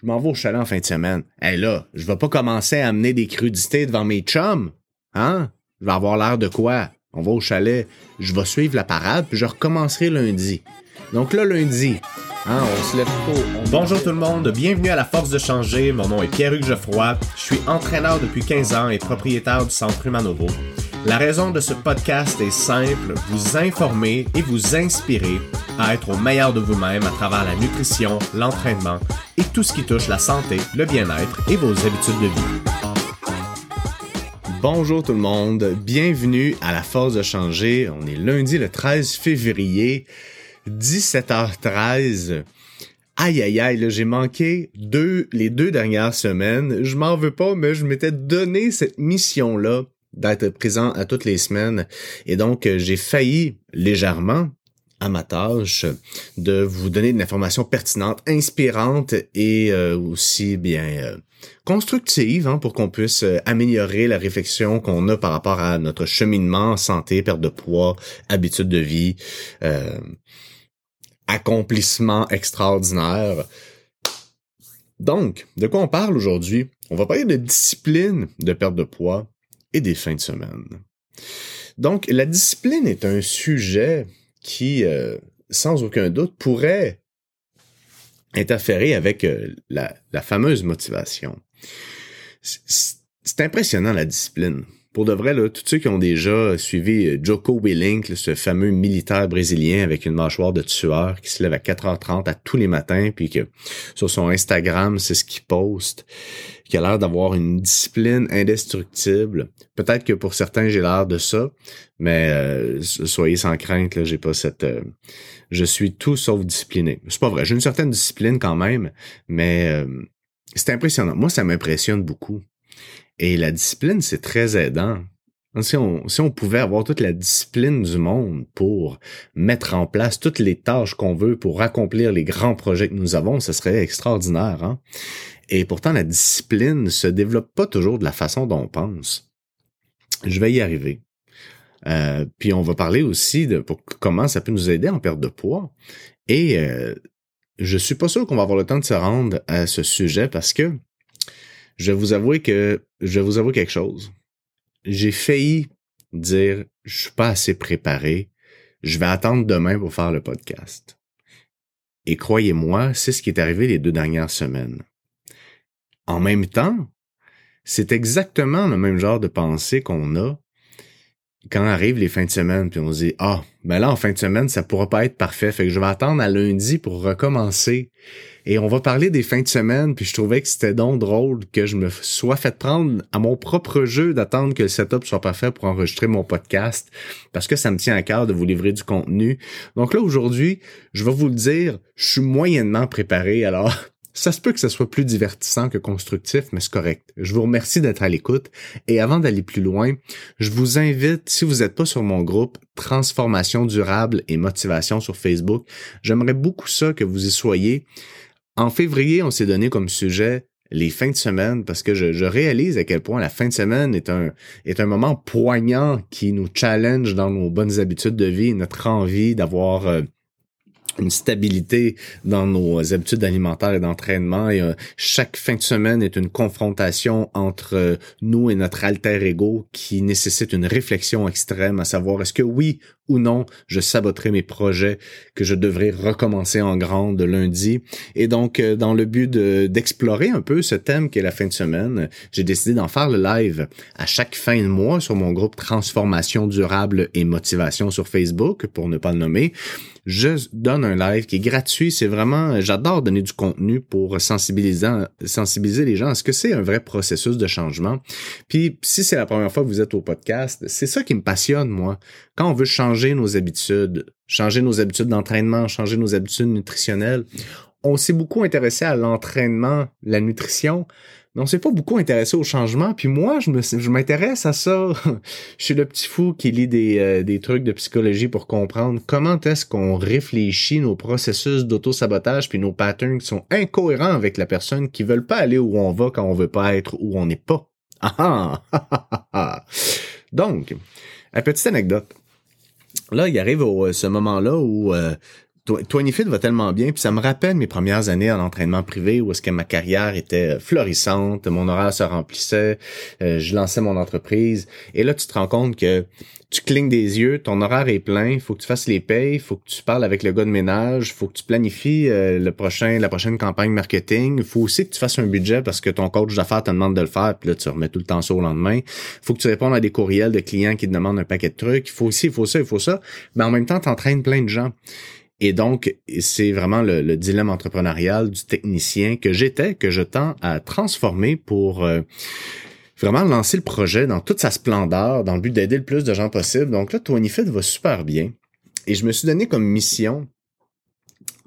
je m'en vais au chalet en fin de semaine. Hé là, je vais pas commencer à amener des crudités devant mes chums. Hein? Je vais avoir l'air de quoi? On va au chalet, je vais suivre la parade, puis je recommencerai lundi. Donc là, lundi, hein, on se lève tôt. on- Bonjour tout le monde, bienvenue à la Force de changer. Mon nom est Pierre-Hugues Geoffroy. Je suis entraîneur depuis 15 ans et propriétaire du Centre Humanovo. La raison de ce podcast est simple, vous informer et vous inspirer à être au meilleur de vous-même à travers la nutrition, l'entraînement et tout ce qui touche la santé, le bien-être et vos habitudes de vie. Bonjour tout le monde, bienvenue à la Force de changer. On est lundi le 13 février, 17h13. Aïe aïe aïe, j'ai manqué deux, les deux dernières semaines. Je m'en veux pas, mais je m'étais donné cette mission-là d'être présent à toutes les semaines. Et donc, euh, j'ai failli légèrement à ma tâche de vous donner de l'information pertinente, inspirante et euh, aussi bien euh, constructive hein, pour qu'on puisse améliorer la réflexion qu'on a par rapport à notre cheminement, santé, perte de poids, habitude de vie, euh, accomplissement extraordinaire. Donc, de quoi on parle aujourd'hui? On va parler de discipline de perte de poids et des fins de semaine. Donc, la discipline est un sujet qui, euh, sans aucun doute, pourrait interférer avec euh, la, fameuse motivation. C'est impressionnant la discipline. Pour de vrai, là, tous ceux qui ont déjà suivi euh, Joko Willink, ce fameux militaire brésilien avec une mâchoire de tueur qui se lève à 4h30 à tous les matins, puis que sur son Instagram, c'est ce qu'il poste, qui a l'air d'avoir une discipline indestructible. Peut-être que pour certains, j'ai l'air de ça, mais euh, soyez sans crainte, là, j'ai pas cette... euh, je suis tout sauf discipliné. C'est pas vrai, j'ai une certaine discipline quand même, mais euh, c'est impressionnant. Moi, ça m'impressionne beaucoup. Et la discipline, c'est très aidant. Si on, si on pouvait avoir toute la discipline du monde pour mettre en place toutes les tâches qu'on veut pour accomplir les grands projets que nous avons, ce serait extraordinaire. Hein? Et pourtant, la discipline se développe pas toujours de la façon dont on pense. Je vais y arriver. Euh, puis on va parler aussi de comment ça peut nous aider en perte de poids. Et euh, je suis pas sûr qu'on va avoir le temps de se rendre à ce sujet parce que je vais vous avouer que je vais vous avouer quelque chose. J'ai failli dire je suis pas assez préparé. Je vais attendre demain pour faire le podcast. Et croyez-moi, c'est ce qui est arrivé les deux dernières semaines. En même temps, c'est exactement le même genre de pensée qu'on a quand arrivent les fins de semaine, puis on se dit ah, ben là en fin de semaine ça pourra pas être parfait, fait que je vais attendre à lundi pour recommencer. Et on va parler des fins de semaine, puis je trouvais que c'était donc drôle que je me sois fait prendre à mon propre jeu d'attendre que le setup soit parfait pour enregistrer mon podcast, parce que ça me tient à cœur de vous livrer du contenu. Donc là aujourd'hui, je vais vous le dire, je suis moyennement préparé, alors ça se peut que ce soit plus divertissant que constructif, mais c'est correct. Je vous remercie d'être à l'écoute. Et avant d'aller plus loin, je vous invite, si vous n'êtes pas sur mon groupe Transformation durable et motivation sur Facebook, j'aimerais beaucoup ça que vous y soyez. En février, on s'est donné comme sujet les fins de semaine parce que je, réalise à quel point la fin de semaine est un, est un moment poignant qui nous challenge dans nos bonnes habitudes de vie, notre envie d'avoir euh, une stabilité dans nos habitudes alimentaires et d'entraînement. Et, euh, chaque fin de semaine est une confrontation entre euh, nous et notre alter ego qui nécessite une réflexion extrême à savoir est-ce que oui ou non je saboterai mes projets que je devrais recommencer en grande lundi. Et donc, euh, dans le but de- d'explorer un peu ce thème qui est la fin de semaine, j'ai décidé d'en faire le live à chaque fin de mois sur mon groupe Transformation durable et motivation sur Facebook, pour ne pas le nommer je donne un live qui est gratuit. C'est vraiment, j'adore donner du contenu pour sensibiliser, sensibiliser les gens à ce que c'est un vrai processus de changement. Puis, si c'est la première fois que vous êtes au podcast, c'est ça qui me passionne, moi. Quand on veut changer nos habitudes, changer nos habitudes d'entraînement, changer nos habitudes nutritionnelles, on s'est beaucoup intéressé à l'entraînement, la nutrition, mais on s'est pas beaucoup intéressé au changement. Puis moi, je m'intéresse à ça. je suis le petit fou qui lit des, euh, des trucs de psychologie pour comprendre comment est-ce qu'on réfléchit nos processus d'auto-sabotage puis nos patterns qui sont incohérents avec la personne qui veulent pas aller où on va quand on veut pas être où on n'est pas. Ah ah! Donc, une petite anecdote. Là, il arrive au, ce moment-là où euh, fit va tellement bien, puis ça me rappelle mes premières années en entraînement privé où est-ce que ma carrière était florissante, mon horaire se remplissait, euh, je lançais mon entreprise, et là tu te rends compte que tu clignes des yeux, ton horaire est plein, il faut que tu fasses les payes, faut que tu parles avec le gars de ménage, faut que tu planifies euh, le prochain, la prochaine campagne marketing, faut aussi que tu fasses un budget parce que ton coach d'affaires te demande de le faire, puis là tu remets tout le temps ça au lendemain. Faut que tu répondes à des courriels de clients qui te demandent un paquet de trucs, il faut aussi, il faut ça, il faut ça, mais en même temps tu entraînes plein de gens. Et donc, c'est vraiment le, dilemme entrepreneurial du technicien que j'étais, que je tends à transformer pour euh, vraiment lancer le projet dans toute sa splendeur, dans le but d'aider le plus de gens possible. Donc là, Fit va super bien. Et je me suis donné comme mission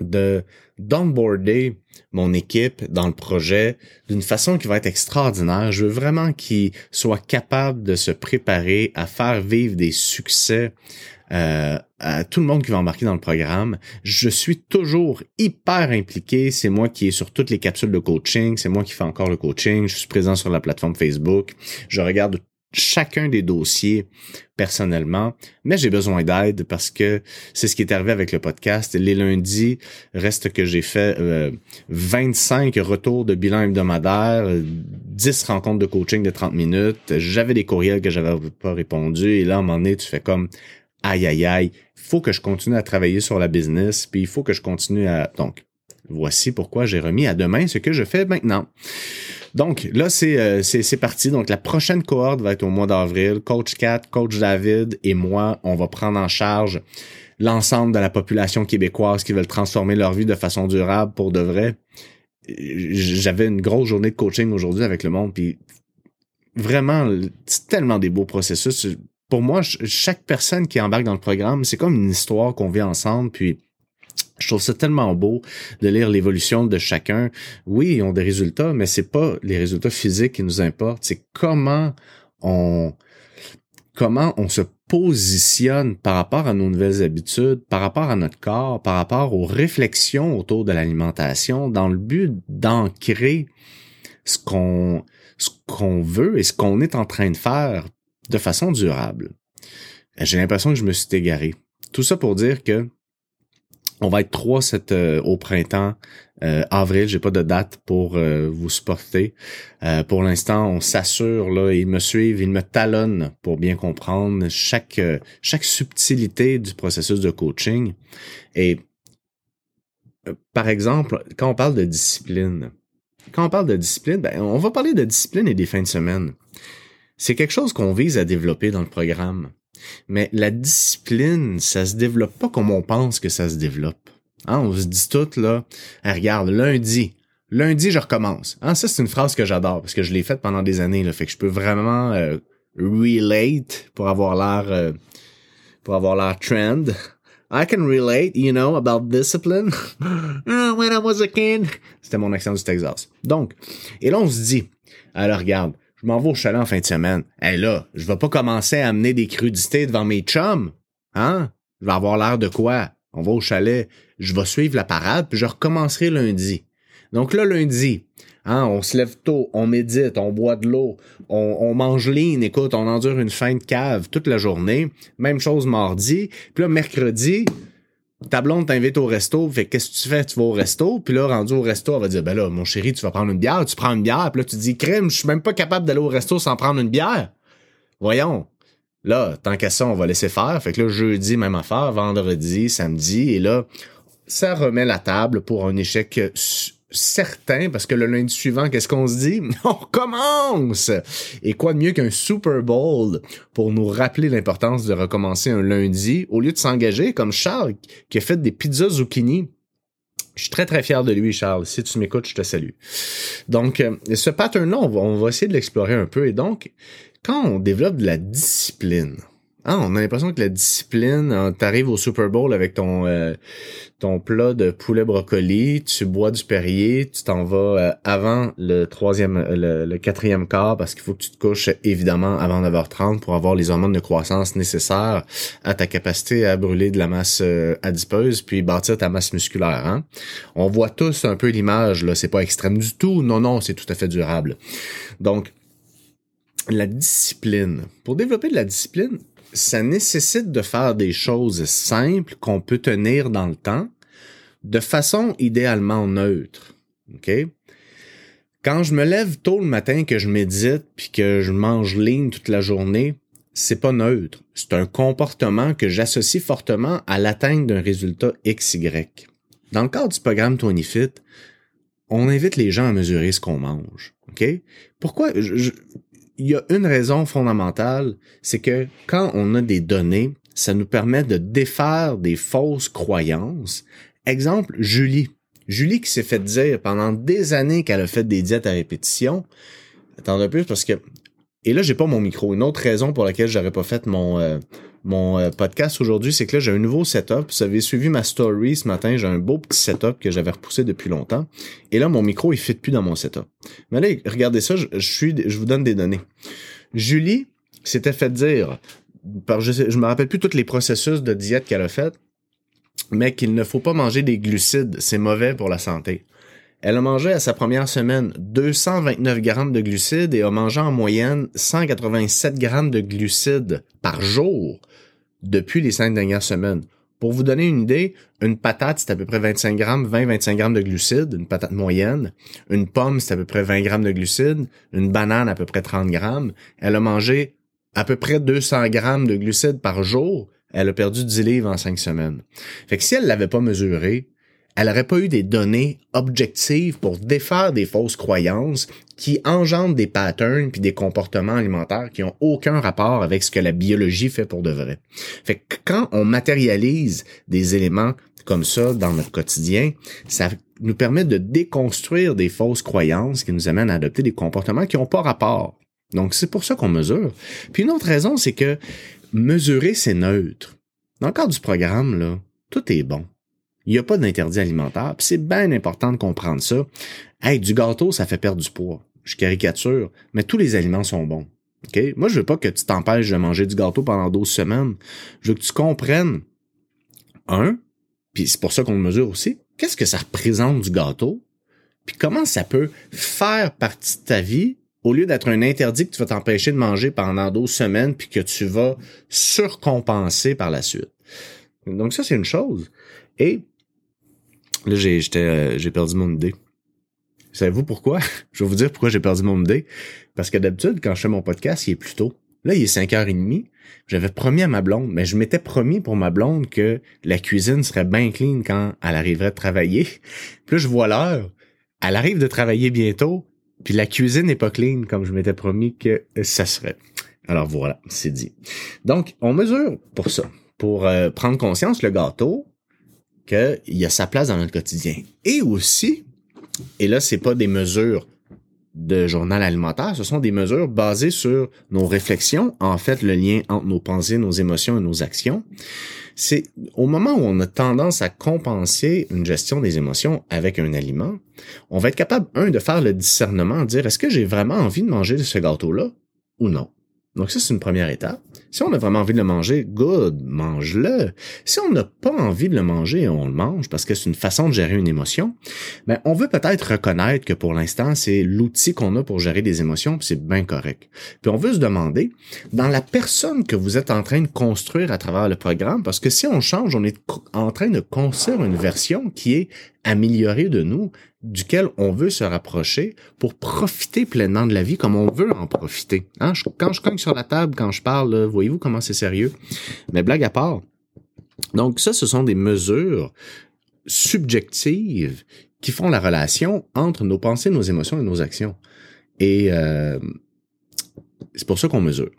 de d'onboarder mon équipe dans le projet d'une façon qui va être extraordinaire. Je veux vraiment qu'ils soient capables de se préparer à faire vivre des succès euh, à tout le monde qui va embarquer dans le programme. Je suis toujours hyper impliqué. C'est moi qui est sur toutes les capsules de coaching. C'est moi qui fais encore le coaching. Je suis présent sur la plateforme Facebook. Je regarde chacun des dossiers personnellement, mais j'ai besoin d'aide parce que c'est ce qui est arrivé avec le podcast. Les lundis, reste que j'ai fait 25 euh, retours de bilan hebdomadaire, 10 rencontres de coaching de 30 minutes. J'avais des courriels que j'avais pas répondu et là, à un moment donné, tu fais comme aïe aïe aïe, faut que je continue à travailler sur la business, puis il faut que je continue à... Donc, voici pourquoi j'ai remis à demain ce que je fais maintenant. Donc là, c'est euh, c'est parti. Donc la prochaine cohorte va être au mois d'avril. Coach Kat, Coach David et moi, on va prendre en charge l'ensemble de la population québécoise qui veulent transformer leur vie de façon durable pour de vrai. J'avais une grosse journée de coaching aujourd'hui avec le monde, puis vraiment, c'est tellement des beaux processus pour moi, chaque personne qui embarque dans le programme, c'est comme une histoire qu'on vit ensemble, puis je trouve ça tellement beau de lire l'évolution de chacun. Oui, ils ont des résultats, mais c'est pas les résultats physiques qui nous importent, c'est comment on comment on se positionne par rapport à nos nouvelles habitudes, par rapport à notre corps, par rapport aux réflexions autour de l'alimentation dans le but d'ancrer ce qu'on ce qu'on veut et ce qu'on est en train de faire de façon durable. J'ai l'impression que je me suis égaré. Tout ça pour dire que on va être trois cette, euh, au printemps, euh, avril. J'ai pas de date pour euh, vous supporter. Euh, pour l'instant, on s'assure là, ils me suivent, ils me talonnent pour bien comprendre chaque chaque subtilité du processus de coaching. Et par exemple, quand on parle de discipline, quand on parle de discipline, ben, on va parler de discipline et des fins de semaine. C'est quelque chose qu'on vise à développer dans le programme. Mais la discipline, ça se développe pas comme on pense que ça se développe. Hein, on se dit tout là, ah, regarde, lundi, lundi je recommence. Hein, ça c'est une phrase que j'adore parce que je l'ai faite pendant des années là, fait que je peux vraiment euh, relate pour avoir l'air euh, pour avoir l'air trend. I can relate, you know, about discipline. When I was a kid. C'était mon accent du Texas. Donc, et là on se dit, alors regarde, je m'en vais au chalet en fin de semaine. Eh là, je vais pas commencer à amener des crudités devant mes chums. Hein? Je vais avoir l'air de quoi? On va au chalet, je vais suivre la parade, puis je recommencerai lundi. Donc là, lundi, hein, on se lève tôt, on médite, on boit de l'eau, on, mange lean, écoute, on endure une fin de cave toute la journée. Même chose mardi. Puis là, mercredi, ta blonde t'invite au resto, fait qu'est-ce que tu fais? Tu vas au resto, puis là, rendu au resto, elle va dire, ben là, mon chéri, tu vas prendre une bière, tu prends une bière, puis là, tu dis, crème, je suis même pas capable d'aller au resto sans prendre une bière. Voyons. Là, tant qu'à ça, on va laisser faire. Fait que là, jeudi, même affaire, vendredi, samedi, et là, ça remet la table pour un échec certain, parce que le lundi suivant, qu'est-ce qu'on se dit? On recommence! Et quoi de mieux qu'un Super Bowl pour nous rappeler l'importance de recommencer un lundi, au lieu de s'engager comme Charles, qui a fait des pizzas zucchini. Je suis très très fier de lui, Charles. Si tu m'écoutes, je te salue. Donc, euh, ce pattern-là, on va, on va essayer de l'explorer un peu. Et donc, quand on développe de la discipline, ah, on a l'impression que la discipline, hein, t'arrives au Super Bowl avec ton euh, ton plat de poulet brocoli, tu bois du Perrier, tu t'en vas euh, avant le troisième, euh, le, quatrième quart parce qu'il faut que tu te couches évidemment avant 9h30 pour avoir les hormones de croissance nécessaires à ta capacité à brûler de la masse adipeuse puis bâtir ta masse musculaire. Hein? On voit tous un peu l'image là, c'est pas extrême du tout. Non, non, c'est tout à fait durable. Donc la discipline. Pour développer de la discipline, ça nécessite de faire des choses simples qu'on peut tenir dans le temps, de façon idéalement neutre. OK? Quand je me lève tôt le matin, que je médite, puis que je mange ligne toute la journée, c'est pas neutre. C'est un comportement que j'associe fortement à l'atteinte d'un résultat XY. Dans le cadre du programme Tony Fit, on invite les gens à mesurer ce qu'on mange. OK? Pourquoi? Il y a une raison fondamentale, c'est que quand on a des données, ça nous permet de défaire des fausses croyances. Exemple, Julie. Julie qui s'est fait dire pendant des années qu'elle a fait des diètes à répétition. Attends un peu parce que et là j'ai pas mon micro. Une autre raison pour laquelle j'aurais pas fait mon euh, mon euh, podcast aujourd'hui, c'est que là j'ai un nouveau setup. Vous avez suivi ma story ce matin, j'ai un beau petit setup que j'avais repoussé depuis longtemps. Et là mon micro il fit plus dans mon setup. Mais regardez ça, je, suis je vous donne des données. Julie s'était fait dire je, je me rappelle plus tous les processus de diète qu'elle a fait, mais qu'il ne faut pas manger des glucides, c'est mauvais pour la santé. Elle a mangé à sa première semaine 229 grammes de glucides et a mangé en moyenne 187 grammes de glucides par jour depuis les cinq dernières semaines. Pour vous donner une idée, une patate, c'est à peu près 25 grammes, 20-25 grammes de glucides, une patate moyenne. Une pomme, c'est à peu près 20 grammes de glucides. Une banane, à peu près 30 grammes. Elle a mangé à peu près 200 grammes de glucides par jour. Elle a perdu 10 livres en 5 semaines. Fait que si elle l'avait pas mesuré, elle n'aurait pas eu des données objectives pour défaire des fausses croyances qui engendrent des patterns puis des comportements alimentaires qui ont aucun rapport avec ce que la biologie fait pour de vrai. Fait que quand on matérialise des éléments comme ça dans notre quotidien, ça nous permet de déconstruire des fausses croyances qui nous amènent à adopter des comportements qui n'ont pas rapport. Donc c'est pour ça qu'on mesure. Puis une autre raison, c'est que mesurer, c'est neutre. Dans le cadre du programme, là, tout est bon. Il n'y a pas d'interdit alimentaire. C'est bien important de comprendre ça. Hey, du gâteau, ça fait perdre du poids. Je caricature, mais tous les aliments sont bons. OK? Moi, je veux pas que tu t'empêches de manger du gâteau pendant 12 semaines. Je veux que tu comprennes, un, puis c'est pour ça qu'on le mesure aussi, qu'est-ce que ça représente du gâteau, puis comment ça peut faire partie de ta vie au lieu d'être un interdit que tu vas t'empêcher de manger pendant 12 semaines puis que tu vas surcompenser par la suite. Donc ça, c'est une chose. Et Là, j'ai, euh, j'ai perdu mon idée. Savez-vous pourquoi? je vais vous dire pourquoi j'ai perdu mon idée. Parce que d'habitude, quand je fais mon podcast, il est plus tôt. Là, il est 5h30. J'avais promis à ma blonde, mais je m'étais promis pour ma blonde que la cuisine serait bien clean quand elle arriverait de travailler. Puis je vois l'heure. Elle arrive de travailler bientôt, puis la cuisine n'est pas clean comme je m'étais promis que ça serait. Alors voilà, c'est dit. Donc, on mesure pour ça. Pour euh, prendre conscience, le gâteau, qu'il y a sa place dans notre quotidien. Et aussi, et là, c'est pas des mesures de journal alimentaire, ce sont des mesures basées sur nos réflexions, en fait, le lien entre nos pensées, nos émotions et nos actions. C'est au moment où on a tendance à compenser une gestion des émotions avec un aliment, on va être capable, un, de faire le discernement, de dire est-ce que j'ai vraiment envie de manger ce gâteau-là ou non? Donc ça, c'est une première étape. Si on a vraiment envie de le manger, good, mange-le. Si on n'a pas envie de le manger, on le mange parce que c'est une façon de gérer une émotion. Mais on veut peut-être reconnaître que pour l'instant, c'est l'outil qu'on a pour gérer des émotions, puis c'est bien correct. Puis on veut se demander, dans la personne que vous êtes en train de construire à travers le programme, parce que si on change, on est en train de construire une version qui est améliorée de nous, duquel on veut se rapprocher pour profiter pleinement de la vie comme on veut en profiter. Hein? quand je cogne sur la table, quand je parle, voyez-vous comment c'est sérieux? Mais blague à part. Donc ça, ce sont des mesures subjectives qui font la relation entre nos pensées, nos émotions et nos actions. Et euh, c'est pour ça qu'on mesure.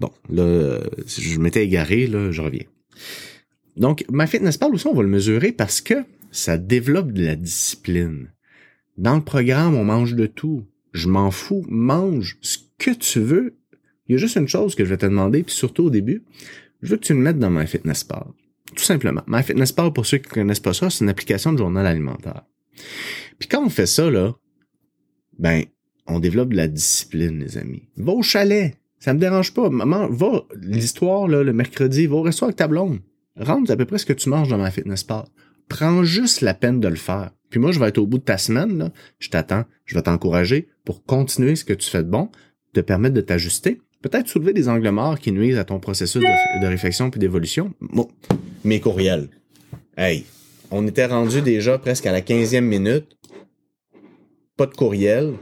Bon, là, je m'étais égaré, là, je reviens. Donc, ma fitness parle aussi, on va le mesurer parce que ça développe de la discipline. Dans le programme, on mange de tout. Je m'en fous. Mange ce que tu veux. Il y a juste une chose que je vais te demander, puis surtout au début, je veux que tu le mettes dans MyFitnessPal. Tout simplement. MyFitnessPal, pour ceux qui ne connaissent pas ça, c'est une application de journal alimentaire. Puis quand on fait ça, là, ben, on développe de la discipline, les amis. Va au chalet. Ça me dérange pas. Maman, va, l'histoire, là, le mercredi, va au restaurant avec ta. Rentre à peu près ce que tu manges dans MyFitnessPal prends juste la peine de le faire. Puis moi, je vais être au bout de ta semaine, je t'attends, je vais t'encourager pour continuer ce que tu fais de bon, te permettre de t'ajuster, peut-être soulever des angles morts qui nuisent à ton processus de, réflexion puis d'évolution. Mes courriels. Hey, on était rendu déjà presque à la 15e minute. Pas de courriel.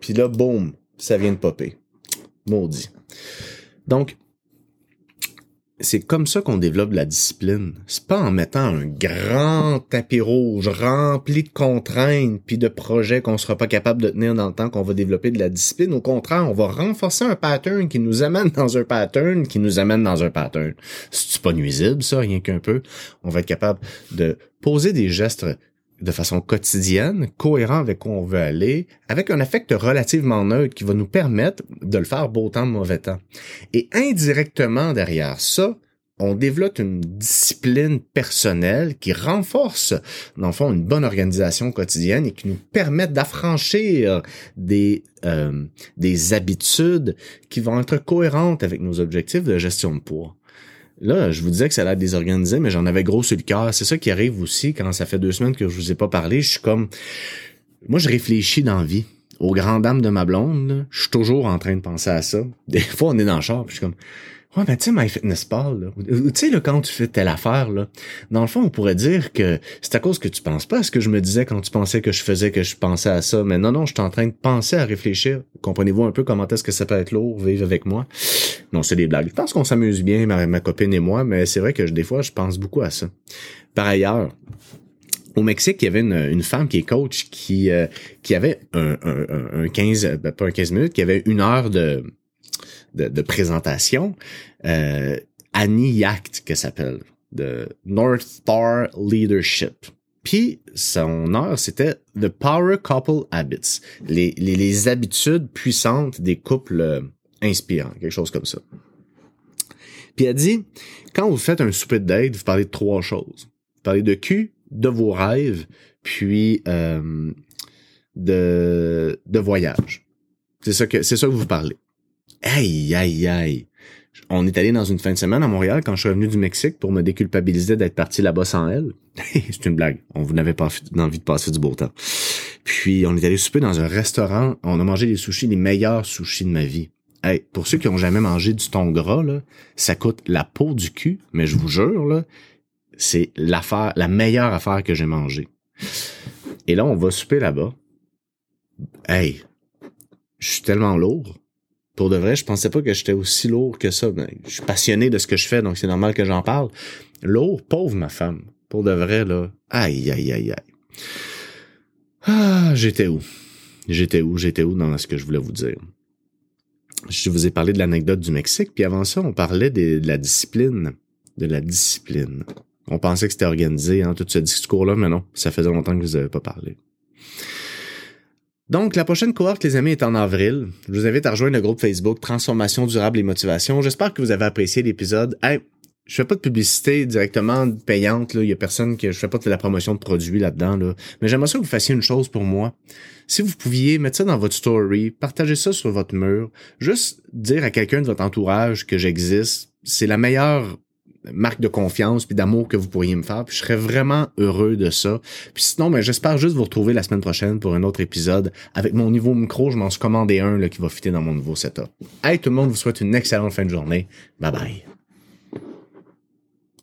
Puis là, boum, ça vient de popper. Maudit. Donc, c'est comme ça qu'on développe la discipline. C'est pas en mettant un grand tapis rouge rempli de contraintes puis de projets qu'on sera pas capable de tenir dans le temps qu'on va développer de la discipline. Au contraire, on va renforcer un pattern qui nous amène dans un pattern qui nous amène dans un pattern. C'est pas nuisible, ça, rien qu'un peu? On va être capable de poser des gestes de façon quotidienne, cohérent avec où on veut aller, avec un affect relativement neutre qui va nous permettre de le faire beau temps, mauvais temps. Et indirectement derrière ça, on développe une discipline personnelle qui renforce, dans le fond, une bonne organisation quotidienne et qui nous permet d'affranchir des, euh, des habitudes qui vont être cohérentes avec nos objectifs de gestion de poids. Là, je vous disais que ça a l'air désorganisé, mais j'en avais gros sur le cœur. C'est ça qui arrive aussi quand ça fait deux semaines que je vous ai pas parlé. Je suis comme... Moi, je réfléchis dans la vie. Aux grandes dames de ma blonde, je suis toujours en train de penser à ça. Des fois, on est dans le char, puis je suis comme... Ouais, ben tu sais, MyFitnessPal, là. Tu sais, là, quand tu fais telle affaire, là, dans le fond, on pourrait dire que c'est à cause que tu penses pas à ce que je me disais quand tu pensais que je faisais que je pensais à ça. Mais non, non, je suis en train de penser à réfléchir. Comprenez-vous un peu comment est-ce que ça peut être lourd, vivre avec moi? Non, c'est des blagues. Je pense qu'on s'amuse bien, ma, copine et moi, mais c'est vrai que des fois, je pense beaucoup à ça. Par ailleurs, au Mexique, il y avait une, femme qui est coach qui, euh, qui avait un, un, un 15, ben, pas un 15 minutes, qui avait une heure de, de, présentation, euh, Annie Yacht, qu'elle s'appelle, de North Star Leadership. Puis son heure, c'était The Power Couple Habits, les, les, les habitudes puissantes des couples inspirants, quelque chose comme ça. Puis elle dit, quand vous faites un souper de date, vous parlez de trois choses. Vous parlez de cul, de vos rêves, puis euh, de, de voyage. C'est ça que c'est ça que vous parlez. Aïe, aïe, aïe. On est allé dans une fin de semaine à Montréal quand je suis revenu du Mexique pour me déculpabiliser d'être parti là-bas sans elle. C'est une blague. On n'avait pas envie de passer du beau temps. Puis on est allé souper dans un restaurant. On a mangé des sushis, les meilleurs sushis de ma vie. Hey, pour ceux qui ont jamais mangé du thon gras, ça coûte la peau du cul, mais je vous jure, c'est l'affaire, la meilleure affaire que j'ai mangée. Et là, on va souper là-bas. Hey, je suis tellement lourd pour de vrai, je pensais pas que j'étais aussi lourd que ça. Ben, je suis passionné de ce que je fais, donc c'est normal que j'en parle. Lourd, pauvre ma femme. Pour de vrai, là. Aïe, aïe, aïe, aïe. Ah, j'étais où? J'étais où? J'étais où dans ce que je voulais vous dire? Je vous ai parlé de l'anecdote du Mexique, puis avant ça, on parlait de, la discipline. De la discipline. On pensait que c'était organisé, hein, tout ce discours-là, mais non, ça faisait longtemps que vous avez pas parlé. Donc, la prochaine cohorte, les amis, est en avril. Je vous invite à rejoindre le groupe Facebook Transformation durable et motivation. J'espère que vous avez apprécié l'épisode. Je fais pas de publicité directement payante. Là. Il y a personne que je fais pas de la promotion de produits là-dedans. Là. Mais j'aimerais ça que vous fassiez une chose pour moi. Si vous pouviez mettre ça dans votre story, partager ça sur votre mur, juste dire à quelqu'un de votre entourage que j'existe, c'est la meilleure marque de confiance puis d'amour que vous pourriez me faire. Puis je serais vraiment heureux de ça. Puis sinon, ben, j'espère juste vous retrouver la semaine prochaine pour un autre épisode. Avec mon nouveau micro, je m'en suis commandé un là, qui va fitter dans mon nouveau setup. Hey, tout le monde vous souhaite une excellente fin de journée. Bye bye.